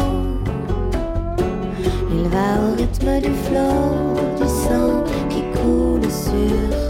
Il va au rythme du flot, du sang qui coule sur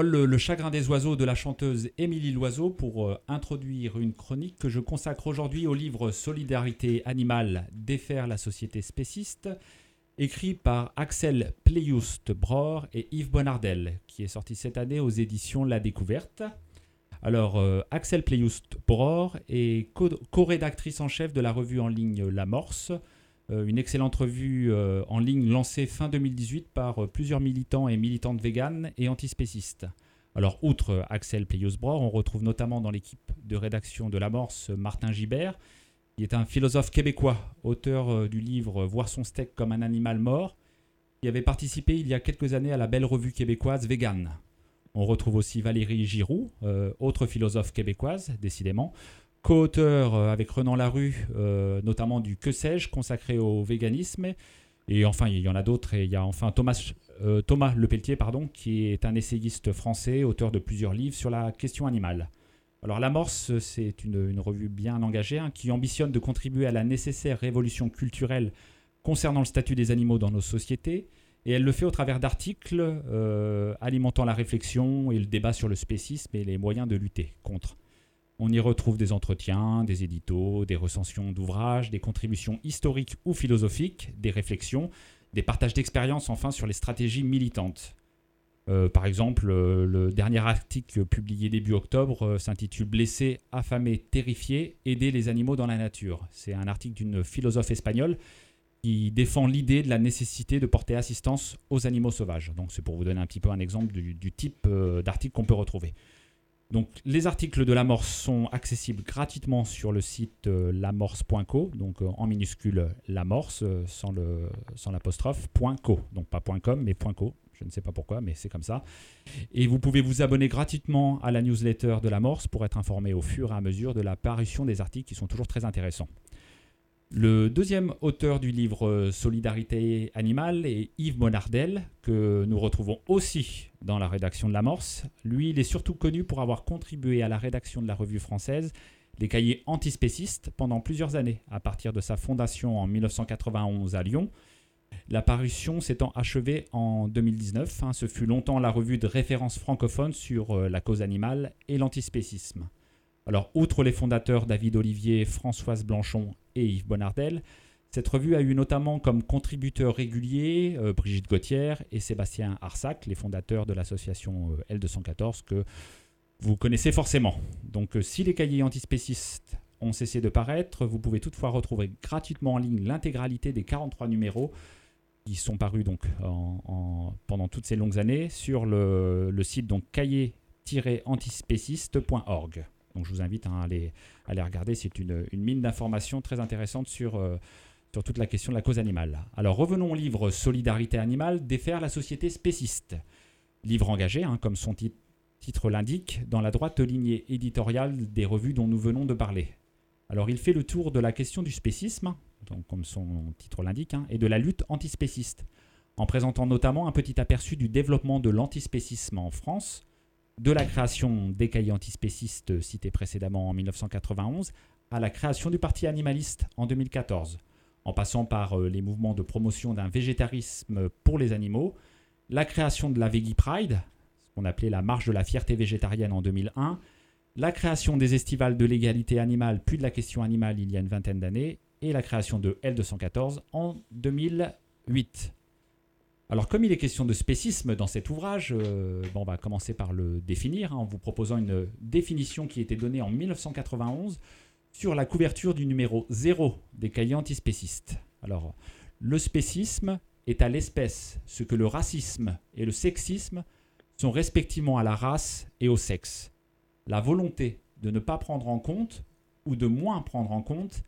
Le chagrin des oiseaux de la chanteuse Émilie Loiseau pour euh, introduire une chronique que je consacre aujourd'hui au livre Solidarité animale, défaire la société spéciste, écrit par Axel Pleiust Bror et Yves Bonardel, qui est sorti cette année aux éditions La Découverte. Alors, euh, Axel Pleiust Bror est co- co-rédactrice en chef de la revue en ligne La Morse, euh, une excellente revue euh, en ligne lancée fin 2018 par euh, plusieurs militants et militantes véganes et antispécistes. Alors, outre euh, Axel Pleius-Bror, on retrouve notamment dans l'équipe de rédaction de l'Amorce Martin Gibert, qui est un philosophe québécois, auteur euh, du livre Voir son steak comme un animal mort, qui avait participé il y a quelques années à la belle revue québécoise Vegan. On retrouve aussi Valérie Giroux, euh, autre philosophe québécoise, décidément, co-auteur euh, avec Renan Larue, euh, notamment du Que sais-je, consacré au véganisme. Et enfin, il y en a d'autres. Et il y a enfin Thomas, euh, Lepelletier, pardon, qui est un essayiste français, auteur de plusieurs livres sur la question animale. Alors l'Amorce, c'est une, une revue bien engagée hein, qui ambitionne de contribuer à la nécessaire révolution culturelle concernant le statut des animaux dans nos sociétés. Et elle le fait au travers d'articles euh, alimentant la réflexion et le débat sur le spécisme et les moyens de lutter contre. On y retrouve des entretiens, des éditos, des recensions d'ouvrages, des contributions historiques ou philosophiques, des réflexions, des partages d'expériences enfin sur les stratégies militantes. Euh, par exemple, euh, le dernier article publié début octobre euh, s'intitule Blessés, affamés, terrifiés, aider les animaux dans la nature. C'est un article d'une philosophe espagnole qui défend l'idée de la nécessité de porter assistance aux animaux sauvages. Donc c'est pour vous donner un petit peu un exemple du, type d'article qu'on peut retrouver. Donc les articles de l'Amorce sont accessibles gratuitement sur le site euh, lamorce.co, donc euh, en minuscule l'amorce, euh, sans le sans l'apostrophe, .co, donc pas .com mais .co. Je ne sais pas pourquoi, mais c'est comme ça. Et vous pouvez vous abonner gratuitement à la newsletter de l'Amorce pour être informé au fur et à mesure de la parution des articles qui sont toujours très intéressants. Le deuxième auteur du livre euh, Solidarité animale est Yves Monardel, que nous retrouvons aussi dans la rédaction de l'Amorce. Lui, il est surtout connu pour avoir contribué à la rédaction de la revue française Les cahiers antispécistes pendant plusieurs années, à partir de sa fondation en 1991 à Lyon. La parution s'étant achevée en 2019, hein, ce fut longtemps la revue de référence francophone sur euh, la cause animale et l'antispécisme. Alors, outre les fondateurs David Olivier, Françoise Blanchon et Yves Bonardel, Cette revue a eu notamment comme contributeurs réguliers euh, Brigitte Gauthier et Sébastien Arsac, les fondateurs de l'association euh, L214 que vous connaissez forcément. Donc euh, si les cahiers antispécistes ont cessé de paraître, vous pouvez toutefois retrouver gratuitement en ligne l'intégralité des 43 numéros qui sont parus donc en- en- pendant toutes ces longues années sur le, site cahier-antispéciste.org. Donc je vous invite à, aller, regarder, c'est une, mine d'informations très intéressante sur, euh, sur toute la question de la cause animale. Alors revenons au livre Solidarité animale, défaire la société spéciste. Livre engagé, hein, comme son tit- titre l'indique, dans la droite lignée éditoriale des revues dont nous venons de parler. Alors il fait le tour de la question du spécisme, comme son titre l'indique, hein, et de la lutte antispéciste, en présentant notamment un petit aperçu du développement de l'antispécisme en France, de la création des cahiers antispécistes cités précédemment en 1991 à la création du Parti animaliste en 2014, en passant par euh, les mouvements de promotion d'un végétarisme pour les animaux, la création de la Veggie Pride, ce qu'on appelait la marche de la fierté végétarienne en 2001, la création des estivales de l'égalité animale puis de la question animale il y a une vingtaine d'années, et la création de L214 en 2008. Alors, comme il est question de spécisme dans cet ouvrage, euh, on va commencer par le définir hein, en vous proposant une définition qui était donnée en 1991 sur la couverture du numéro 0 des cahiers antispécistes. Alors, le spécisme est à l'espèce ce que le racisme et le sexisme sont respectivement à la race et au sexe. La volonté de ne pas prendre en compte ou de moins prendre en compte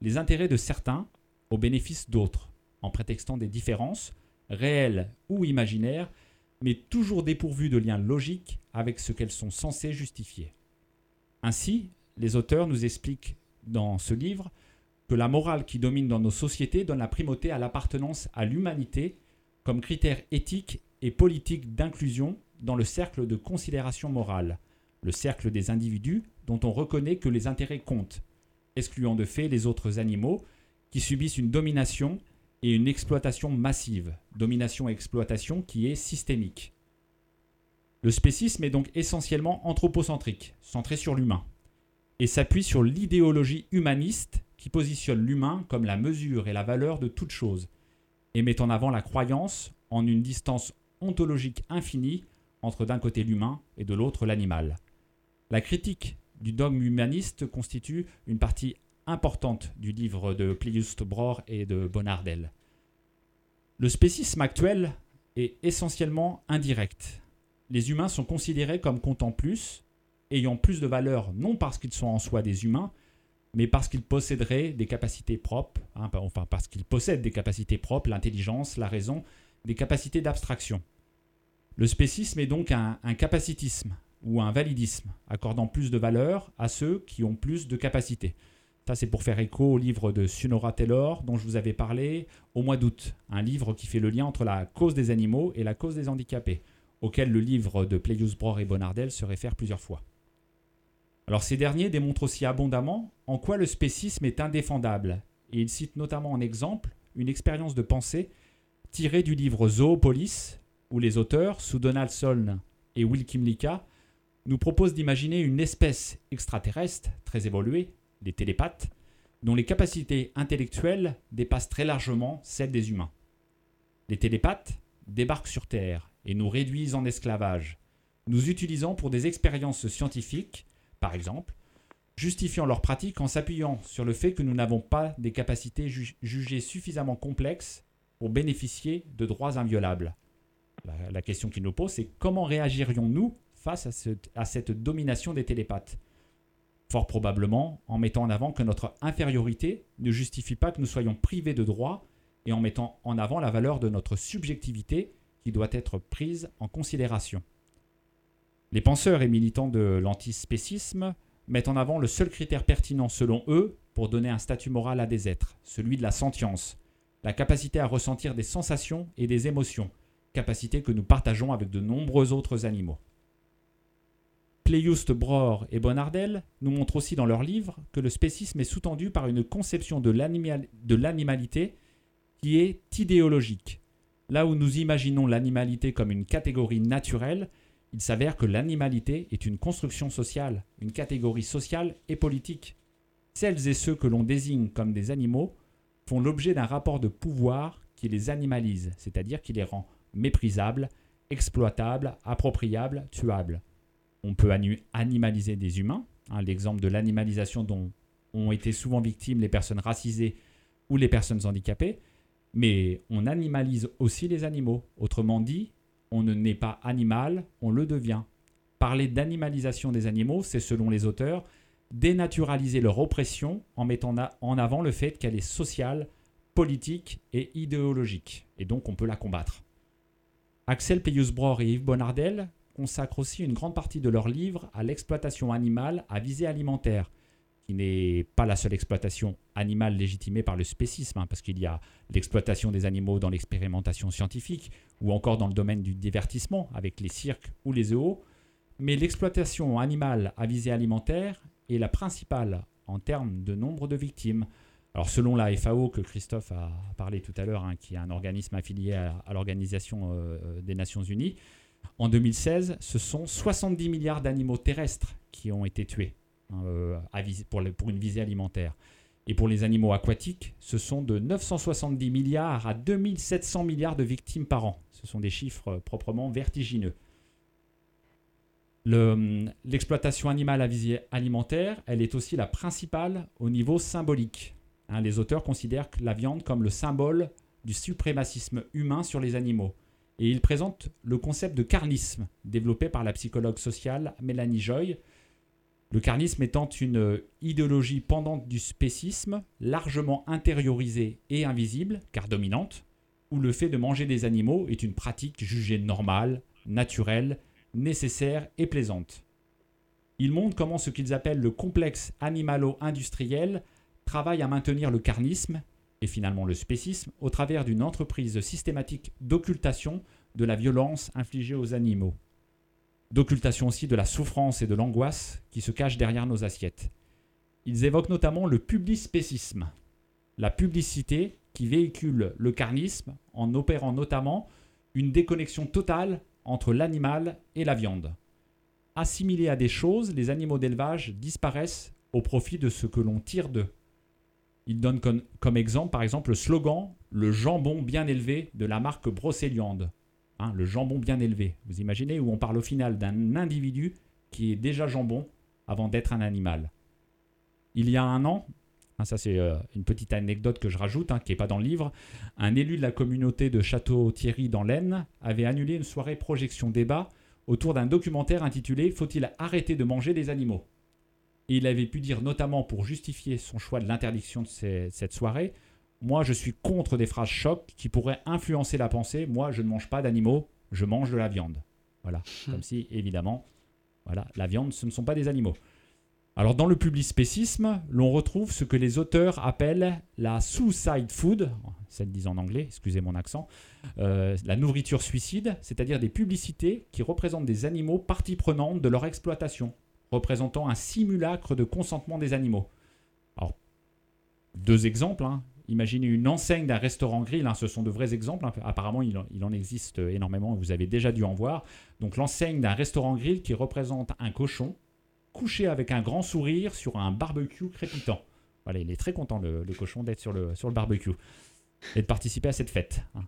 les intérêts de certains au bénéfice d'autres, en prétextant des différences réelles ou imaginaires, mais toujours dépourvues de liens logiques avec ce qu'elles sont censées justifier. Ainsi, les auteurs nous expliquent dans ce livre que la morale qui domine dans nos sociétés donne la primauté à l'appartenance à l'humanité comme critère éthique et politique d'inclusion dans le cercle de considération morale, le cercle des individus dont on reconnaît que les intérêts comptent, excluant de fait les autres animaux qui subissent une domination et une exploitation massive, domination et exploitation qui est systémique. Le spécisme est donc essentiellement anthropocentrique, centré sur l'humain, et s'appuie sur l'idéologie humaniste qui positionne l'humain comme la mesure et la valeur de toute chose, et met en avant la croyance en une distance ontologique infinie entre d'un côté l'humain et de l'autre l'animal. La critique du dogme humaniste constitue une partie importante du livre de Plius Bror et de Bonardel. Le spécisme actuel est essentiellement indirect. Les humains sont considérés comme comptant plus, ayant plus de valeur non parce qu'ils sont en soi des humains, mais parce qu'ils posséderaient des capacités propres, hein, enfin parce qu'ils possèdent des capacités propres, l'intelligence, la raison, des capacités d'abstraction. Le spécisme est donc un capacitisme ou un validisme, accordant plus de valeur à ceux qui ont plus de capacités. Ça, c'est pour faire écho au livre de Sunora Taylor dont je vous avais parlé au mois d'août, un livre qui fait le lien entre la cause des animaux et la cause des handicapés, auquel le livre de Pleius Bror et Bonardel se réfère plusieurs fois. Alors ces derniers démontrent aussi abondamment en quoi le spécisme est indéfendable, et ils citent notamment en exemple une expérience de pensée tirée du livre Zoopolis, où les auteurs, sous Donaldson et Will Kimlicka, nous proposent d'imaginer une espèce extraterrestre très évoluée, les télépathes, dont les capacités intellectuelles dépassent très largement celles des humains. Les télépathes débarquent sur Terre et nous réduisent en esclavage, nous utilisant pour des expériences scientifiques, par exemple, justifiant leur pratique en s'appuyant sur le fait que nous n'avons pas des capacités ju- jugées suffisamment complexes pour bénéficier de droits inviolables. La, question qu'il nous pose, c'est comment réagirions-nous face à, ce- à cette domination des télépathes? Fort probablement en mettant en avant que notre infériorité ne justifie pas que nous soyons privés de droits et en mettant en avant la valeur de notre subjectivité qui doit être prise en considération. Les penseurs et militants de l'antispécisme mettent en avant le seul critère pertinent selon eux pour donner un statut moral à des êtres, celui de la sentience, la capacité à ressentir des sensations et des émotions, capacité que nous partageons avec de nombreux autres animaux. Pleiust Bror et Bonardel nous montrent aussi dans leur livre que le spécisme est sous-tendu par une conception de l'animalité qui est idéologique. Là où nous imaginons l'animalité comme une catégorie naturelle, il s'avère que l'animalité est une construction sociale, une catégorie sociale et politique. Celles et ceux que l'on désigne comme des animaux font l'objet d'un rapport de pouvoir qui les animalise, c'est-à-dire qui les rend méprisables, exploitables, appropriables, tuables. On peut animaliser des humains, hein, l'exemple de l'animalisation dont ont été souvent victimes les personnes racisées ou les personnes handicapées, mais on animalise aussi les animaux. Autrement dit, on ne naît pas animal, on le devient. Parler d'animalisation des animaux, c'est selon les auteurs dénaturaliser leur oppression en mettant en avant le fait qu'elle est sociale, politique et idéologique. Et donc on peut la combattre. Axel Peyus-Bror et Yves Bonnardel consacrent aussi une grande partie de leur livre à l'exploitation animale à visée alimentaire, qui n'est pas la seule exploitation animale légitimée par le spécisme, hein, parce qu'il y a l'exploitation des animaux dans l'expérimentation scientifique, ou encore dans le domaine du divertissement, avec les cirques ou les zoos, mais l'exploitation animale à visée alimentaire est la principale en termes de nombre de victimes. Alors selon la FAO que Christophe a parlé tout à l'heure, hein, qui est un organisme affilié à, à l'Organisation euh, des Nations Unies, en 2016, ce sont 70 milliards d'animaux terrestres qui ont été tués hein, euh, pour, une visée alimentaire. Et pour les animaux aquatiques, ce sont de 970 milliards à 2700 milliards de victimes par an. Ce sont des chiffres euh, proprement vertigineux. Le- L'exploitation animale à visée alimentaire, elle est aussi la principale au niveau symbolique. Hein, les auteurs considèrent la viande comme le symbole du suprémacisme humain sur les animaux. Et ils présentent le concept de carnisme, développé par la psychologue sociale Mélanie Joy. Le carnisme étant une idéologie pendante du spécisme, largement intériorisée et invisible, car dominante, où le fait de manger des animaux est une pratique jugée normale, naturelle, nécessaire et plaisante. Ils montrent comment ce qu'ils appellent le complexe animalo-industriel travaille à maintenir le carnisme, et finalement le spécisme, au travers d'une entreprise systématique d'occultation de la violence infligée aux animaux. D'occultation aussi de la souffrance et de l'angoisse qui se cachent derrière nos assiettes. Ils évoquent notamment le publispécisme, la publicité qui véhicule le carnisme en opérant notamment une déconnexion totale entre l'animal et la viande. Assimilés à des choses, les animaux d'élevage disparaissent au profit de ce que l'on tire d'eux. Il donne comme, exemple, par exemple, le slogan Le jambon bien élevé de la marque Brocéliande. Hein, le jambon bien élevé. Vous imaginez où on parle au final d'un individu qui est déjà jambon avant d'être un animal. Il y a un an, hein, ça c'est euh, une petite anecdote que je rajoute, hein, qui n'est pas dans le livre, un élu de la communauté de Château-Thierry dans l'Aisne avait annulé une soirée projection débat autour d'un documentaire intitulé Faut-il arrêter de manger les animaux? Et il avait pu dire notamment pour justifier son choix de l'interdiction de ces- cette soirée Moi je suis contre des phrases chocs qui pourraient influencer la pensée. Moi je ne mange pas d'animaux, je mange de la viande. Voilà. Comme si évidemment, voilà, la viande ce ne sont pas des animaux. Alors dans le publispécisme, l'on retrouve ce que les auteurs appellent la suicide food, ça le dit en anglais, excusez mon accent, euh, la nourriture suicide, c'est-à-dire des publicités qui représentent des animaux partie prenante de leur exploitation, représentant un simulacre de consentement des animaux. Alors, deux exemples. hein. Imaginez une enseigne d'un restaurant grill, hein, ce sont de vrais exemples. hein. Apparemment, il en, existe énormément, vous avez déjà dû en voir. Donc l'enseigne d'un restaurant grill qui représente un cochon couché avec un grand sourire sur un barbecue crépitant. Voilà, il est très content, le, le cochon, d'être sur le, sur le barbecue et de participer à cette fête. hein.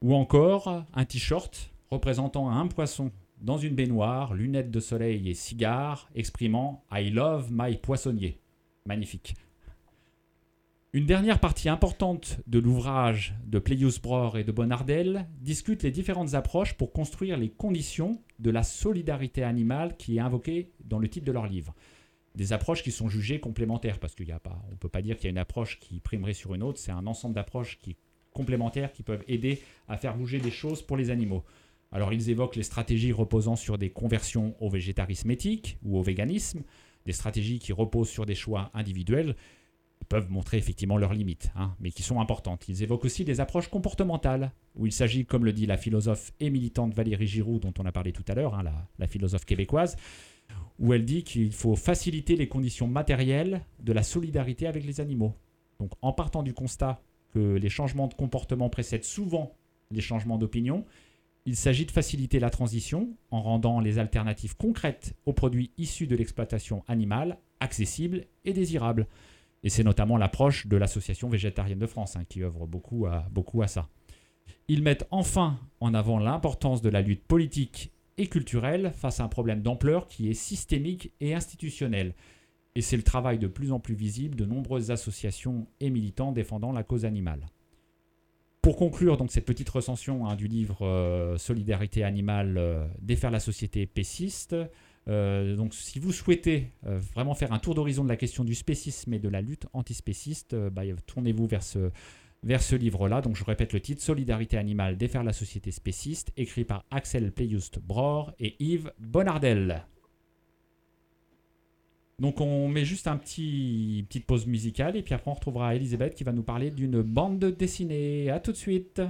Ou encore un t-shirt représentant un poisson dans une baignoire, lunettes de soleil et cigare, exprimant I love my poissonnier. Magnifique. Une dernière partie importante de l'ouvrage de Pleius Bror et de Bonnardel discute les différentes approches pour construire les conditions de la solidarité animale qui est invoquée dans le titre de leur livre. Des approches qui sont jugées complémentaires, parce qu'on ne peut pas dire qu'il y a une approche qui primerait sur une autre, c'est un ensemble d'approches qui complémentaires qui peuvent aider à faire bouger des choses pour les animaux. Alors ils évoquent les stratégies reposant sur des conversions au végétarisme éthique ou au véganisme, des stratégies qui reposent sur des choix individuels, peuvent montrer effectivement leurs limites, hein, mais qui sont importantes. Ils évoquent aussi des approches comportementales, où il s'agit, comme le dit la philosophe et militante Valérie Giroud, dont on a parlé tout à l'heure, hein, la, la philosophe québécoise, où elle dit qu'il faut faciliter les conditions matérielles de la solidarité avec les animaux. Donc en partant du constat que les changements de comportement précèdent souvent les changements d'opinion, il s'agit de faciliter la transition en rendant les alternatives concrètes aux produits issus de l'exploitation animale accessibles et désirables. Et c'est notamment l'approche de l'Association végétarienne de France hein, qui œuvre beaucoup à, beaucoup à ça. Ils mettent enfin en avant l'importance de la lutte politique et culturelle face à un problème d'ampleur qui est systémique et institutionnel. Et c'est le travail de plus en plus visible de nombreuses associations et militants défendant la cause animale. Pour conclure donc cette petite recension hein, du livre euh, Solidarité animale, euh, défaire la société péciste, euh, donc si vous souhaitez vraiment faire un tour d'horizon de la question du spécisme et de la lutte antispéciste, bah, tournez-vous vers ce, livre-là. Donc je répète le titre Solidarité animale, défaire la société spéciste, écrit par Axel Playust Bror et Yves Bonardel. Donc on met juste un petit petite pause musicale et puis après on retrouvera Elisabeth qui va nous parler d'une bande dessinée. À tout de suite.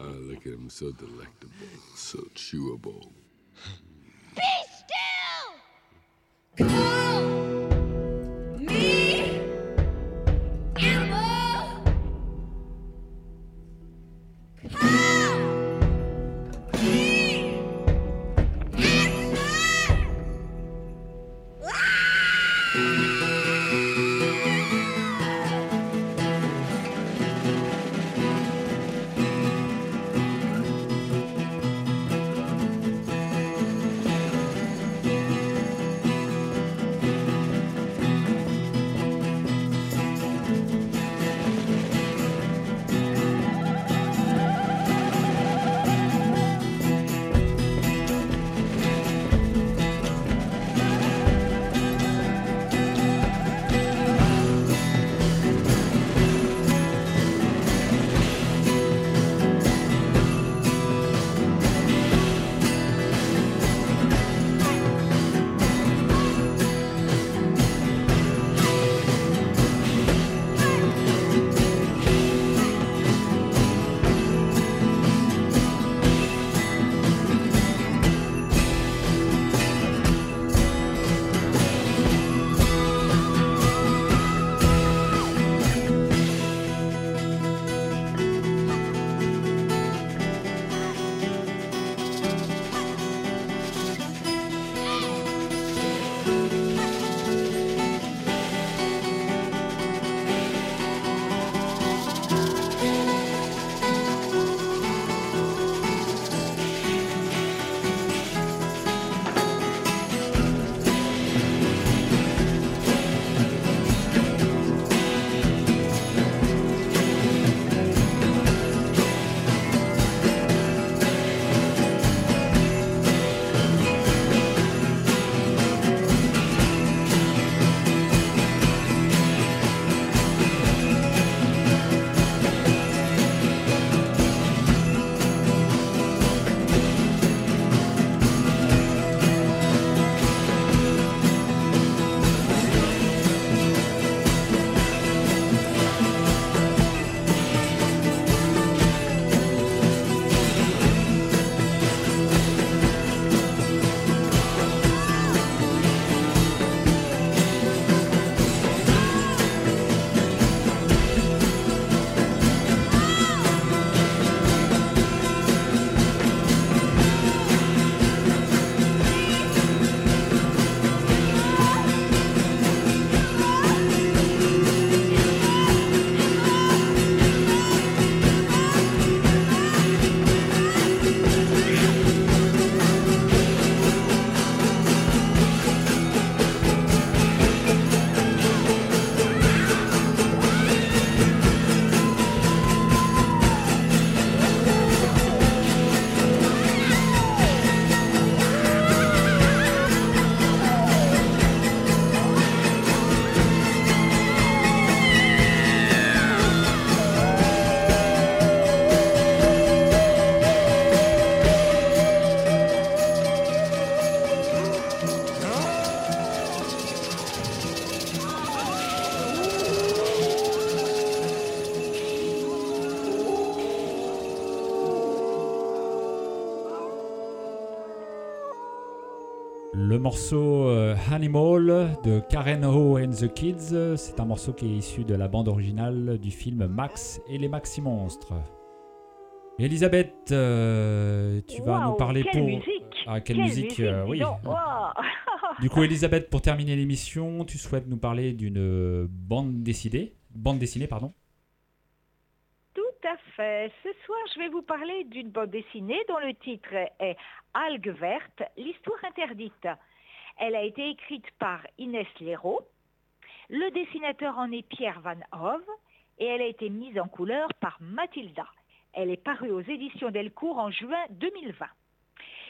Oh, look at him, so delectable, so chewable. Be still! Animal de Karen Ho and the Kids, c'est un morceau qui est issu de la bande originale du film Max et les Maxi Monstres. Elisabeth, euh, tu vas nous parler quelle pour. musique Ah, quelle, Quelle musique, euh, oui. Du coup, Elisabeth, pour terminer l'émission, tu souhaites nous parler d'une euh, bande dessinée, bande dessinée, pardon? Tout à fait. Ce soir, je vais vous parler d'une bande dessinée dont le titre est Algues vertes, l'histoire interdite. Elle a été écrite par Inès Léraud. Le dessinateur en est Pierre Van Hove et elle a été mise en couleur par Mathilda. Elle est parue aux éditions Delcourt en juin 2020.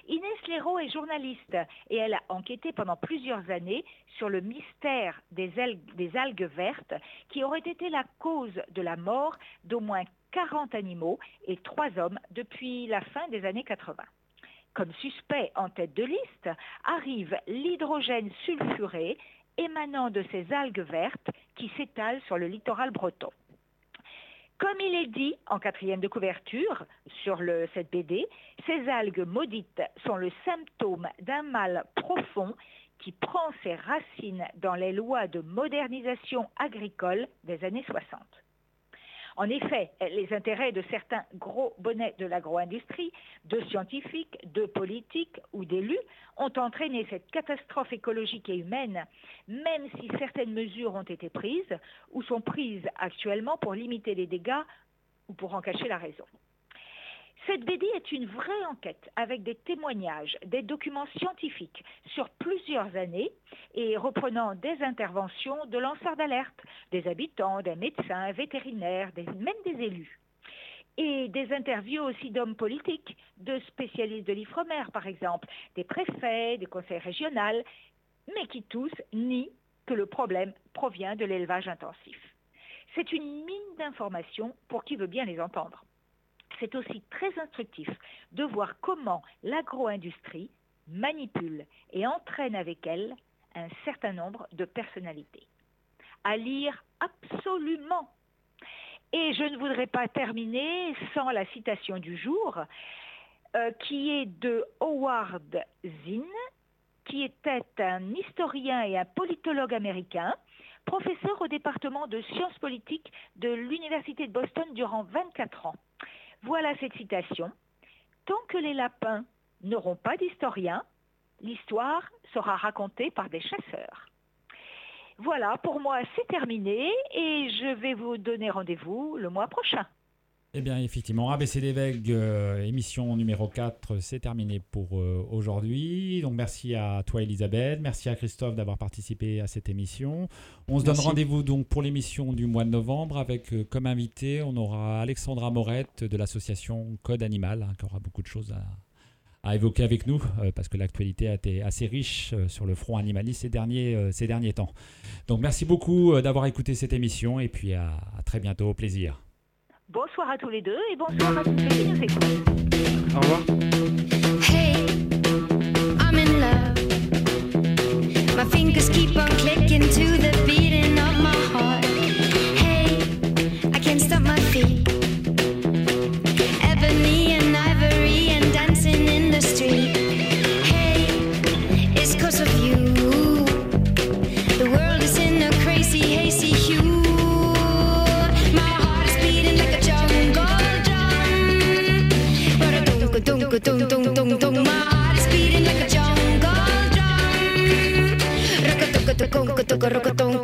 Inès Léraud est journaliste et elle a enquêté pendant plusieurs années sur le mystère des algues, vertes qui auraient été la cause de la mort d'au moins 40 animaux et 3 hommes depuis la fin des années 80. Comme suspect en tête de liste arrive l'hydrogène sulfuré émanant de ces algues vertes qui s'étalent sur le littoral breton. Comme il est dit en quatrième de couverture sur le, cette BD, ces algues maudites sont le symptôme d'un mal profond qui prend ses racines dans les lois de modernisation agricole des années 60. En effet, les intérêts de certains gros bonnets de l'agro-industrie, de scientifiques, de politiques ou d'élus ont entraîné cette catastrophe écologique et humaine, même si certaines mesures ont été prises ou sont prises actuellement pour limiter les dégâts ou pour en cacher la raison. Cette BD est une vraie enquête avec des témoignages, des documents scientifiques sur plusieurs années et reprenant des interventions de lanceurs d'alerte, des habitants, des médecins, vétérinaires, même des élus. Et des interviews aussi d'hommes politiques, de spécialistes de l'Ifremer par exemple, des préfets, des conseils régionaux, mais qui tous nient que le problème provient de l'élevage intensif. C'est une mine d'informations pour qui veut bien les entendre c'est aussi très instructif de voir comment l'agro-industrie manipule et entraîne avec elle un certain nombre de personnalités. À lire absolument. Et je ne voudrais pas terminer sans la citation du jour, euh, qui est de Howard Zinn, qui était un historien et un politologue américain, professeur au département de sciences politiques de l'Université de Boston durant 24 ans. Voilà cette citation. Tant que les lapins n'auront pas d'historien, l'histoire sera racontée par des chasseurs. Voilà, pour moi, c'est terminé et je vais vous donner rendez-vous le mois prochain. Eh bien, effectivement, ABC des Vagues, euh, émission numéro 4, c'est terminé pour euh, aujourd'hui. Donc, merci à toi, Elisabeth. Merci à Christophe d'avoir participé à cette émission. On se donne rendez-vous donc pour l'émission du mois de novembre avec euh, comme invité, on aura Alexandra Morette de l'association Code Animal, hein, qui aura beaucoup de choses à, à évoquer avec nous euh, parce que l'actualité a été assez riche sur le front animaliste ces derniers, ces derniers temps. Donc, merci beaucoup d'avoir écouté cette émission et puis à, à très bientôt. Au plaisir. Bonsoir à tous les deux et bonsoir à tous ceux qui nous écoutent. Au revoir. Hey, I'm in love. My fingers keep on clicking to the go dum dum dum dum. My heart is beating like a jungle drum. Rock a dock a dock a dock a dock.